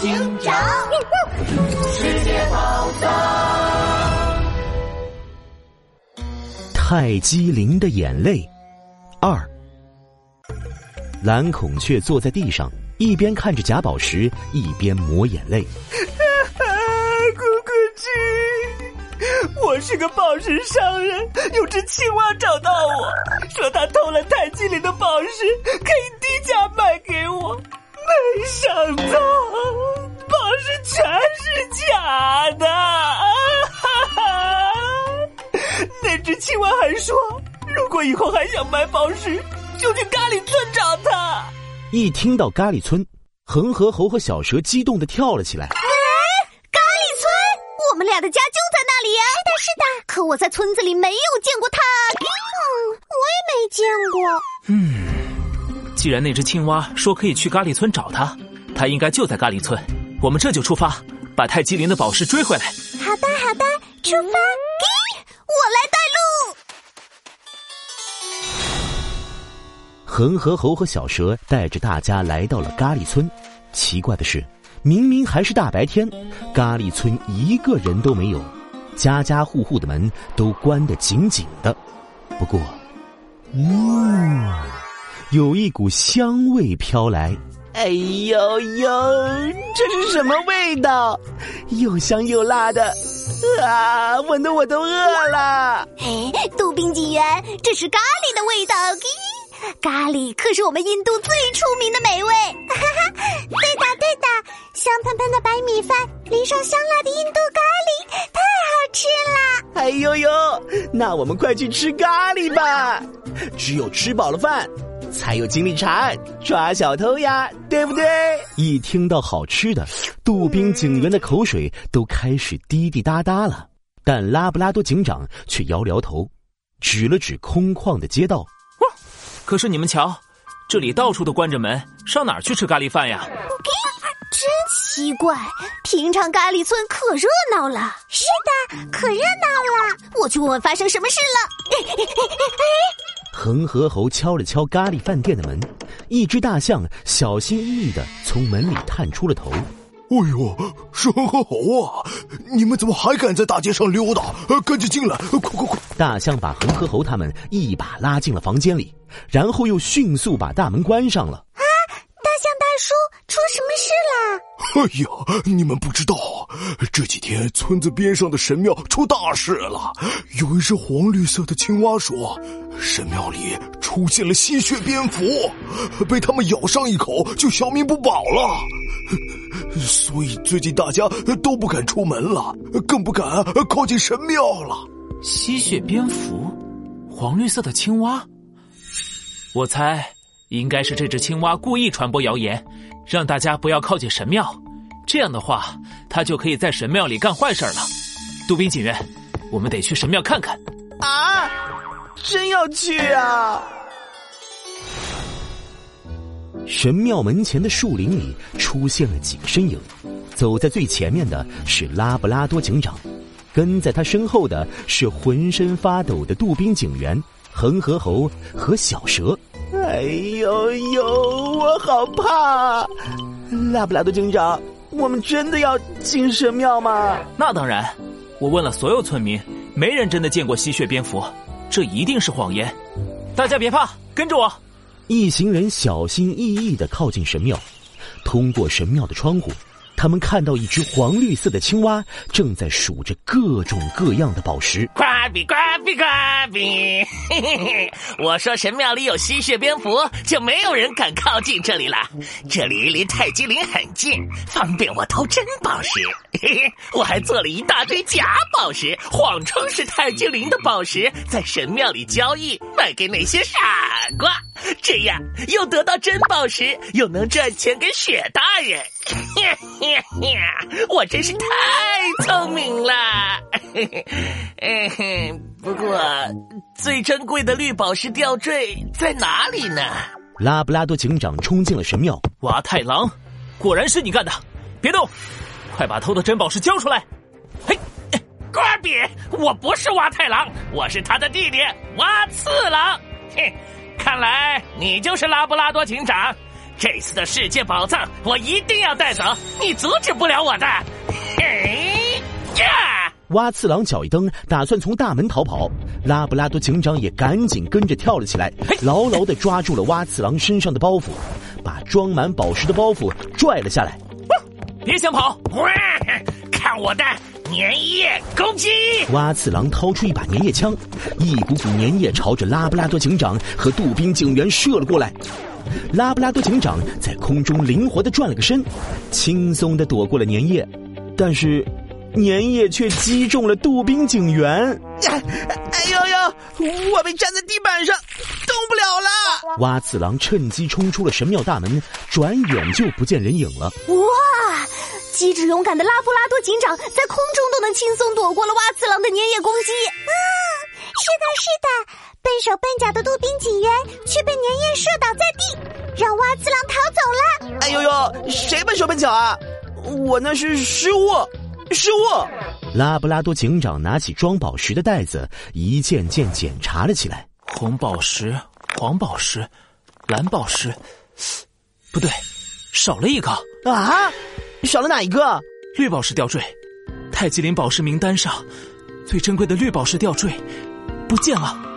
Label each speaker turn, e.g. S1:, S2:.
S1: 警长，世界宝藏，
S2: 泰姬陵的眼泪二。蓝孔雀坐在地上，一边看着假宝石，一边抹眼泪。
S3: 咕咕鸡，我是个宝石商人，有只青蛙找到我说他偷了泰姬陵的宝石，可以低价卖给我。没想到青蛙还说，如果以后还想买宝石，就去咖喱村找他。
S2: 一听到咖喱村，恒河猴和小蛇激动的跳了起来。
S4: 哎，咖喱村，我们俩的家就在那里呀！
S5: 是的，是的。
S4: 可我在村子里没有见过他。
S5: 嗯，我也没见过。
S6: 嗯。既然那只青蛙说可以去咖喱村找他，他应该就在咖喱村。我们这就出发，把泰姬陵的宝石追回来。
S5: 好的，好的，出发！
S4: 我来带
S2: 恒河猴和小蛇带着大家来到了咖喱村。奇怪的是，明明还是大白天，咖喱村一个人都没有，家家户户的门都关得紧紧的。不过，嗯。有一股香味飘来，
S3: 哎呦呦，这是什么味道？又香又辣的，啊，闻得我都饿了。
S4: 哎，杜宾警员，这是咖喱的味道。咖喱可是我们印度最出名的美味。哈
S5: 哈，对的对的，香喷喷的白米饭淋上香辣的印度咖喱，太好吃了。
S3: 哎呦呦，那我们快去吃咖喱吧！只有吃饱了饭。才有精力查案抓小偷呀，对不对？
S2: 一听到好吃的，杜宾警员的口水都开始滴滴答答了。但拉布拉多警长却摇了摇头，指了指空旷的街道。
S6: 哇！可是你们瞧，这里到处都关着门，上哪儿去吃咖喱饭呀？
S4: 真奇怪，平常咖喱村可热闹了。
S5: 是的，可热闹了。
S4: 我去问问发生什么事了。
S2: 恒河猴敲了敲咖喱饭店的门，一只大象小心翼翼的从门里探出了头。
S7: 哎呦，是恒河猴啊！你们怎么还敢在大街上溜达？赶紧进来，快快快！
S2: 大象把恒河猴他们一把拉进了房间里，然后又迅速把大门关上了。啊，
S5: 大象大叔，出什么事了？
S7: 哎呀，你们不知道，这几天村子边上的神庙出大事了。有一只黄绿色的青蛙说，神庙里出现了吸血蝙蝠，被他们咬上一口就小命不保了。所以最近大家都不敢出门了，更不敢靠近神庙了。
S6: 吸血蝙蝠，黄绿色的青蛙，我猜应该是这只青蛙故意传播谣言。让大家不要靠近神庙，这样的话，它就可以在神庙里干坏事了。杜宾警员，我们得去神庙看看。
S3: 啊，真要去啊！
S2: 神庙门前的树林里出现了几个身影，走在最前面的是拉布拉多警长，跟在他身后的是浑身发抖的杜宾警员、恒河猴和小蛇。
S3: 哎呦呦，我好怕！拉布拉多警长，我们真的要进神庙吗？
S6: 那当然，我问了所有村民，没人真的见过吸血蝙蝠，这一定是谎言。大家别怕，跟着我。
S2: 一行人小心翼翼的靠近神庙，通过神庙的窗户。他们看到一只黄绿色的青蛙正在数着各种各样的宝石。
S8: 呱比呱比呱比！嘿嘿嘿，我说神庙里有吸血蝙蝠，就没有人敢靠近这里了。这里离泰姬陵很近，方便我偷真宝石。嘿嘿，我还做了一大堆假宝石，谎称是泰姬陵的宝石，在神庙里交易，卖给那些傻瓜。这样又得到真宝石，又能赚钱给雪大人。我真是太聪明了。不过，最珍贵的绿宝石吊坠在哪里呢？
S2: 拉布拉多警长冲进了神庙。
S6: 蛙太郎，果然是你干的！别动，快把偷的珍宝石交出来！嘿，
S8: 瓜比，我不是蛙太郎，我是他的弟弟蛙次郎。哼，看来你就是拉布拉多警长。这次的世界宝藏我一定要带走，你阻止不了我的。嘿呀！
S2: 蛙次郎脚一蹬，打算从大门逃跑。拉布拉多警长也赶紧跟着跳了起来，牢牢的抓住了蛙次郎身上的包袱，把装满宝石的包袱拽了下来。
S6: 别想跑！
S8: 哇，看我的粘液攻击！
S2: 蛙次郎掏出一把粘液枪，一股股粘液朝着拉布拉多警长和杜宾警员射了过来。拉布拉多警长在空中灵活的转了个身，轻松的躲过了粘液，但是粘液却击中了杜宾警员。
S3: 哎呦呦！我被粘在地板上，动不了了。
S2: 蛙次郎趁机冲出了神庙大门，转眼就不见人影了。
S4: 哇！机智勇敢的拉布拉多警长在空中都能轻松躲过了蛙次郎的粘液攻击。
S5: 嗯，是的，是的，笨手笨脚的杜宾警员却被粘液射倒在地，让蛙次郎逃走了。
S3: 哎呦呦！谁笨手笨脚啊？我那是失误，失误。
S2: 拉布拉多警长拿起装宝石的袋子，一件件检查了起来。
S6: 红宝石、黄宝石、蓝宝石，不对，少了一个
S3: 啊！少了哪一个？
S6: 绿宝石吊坠，泰姬陵宝石名单上最珍贵的绿宝石吊坠不见了。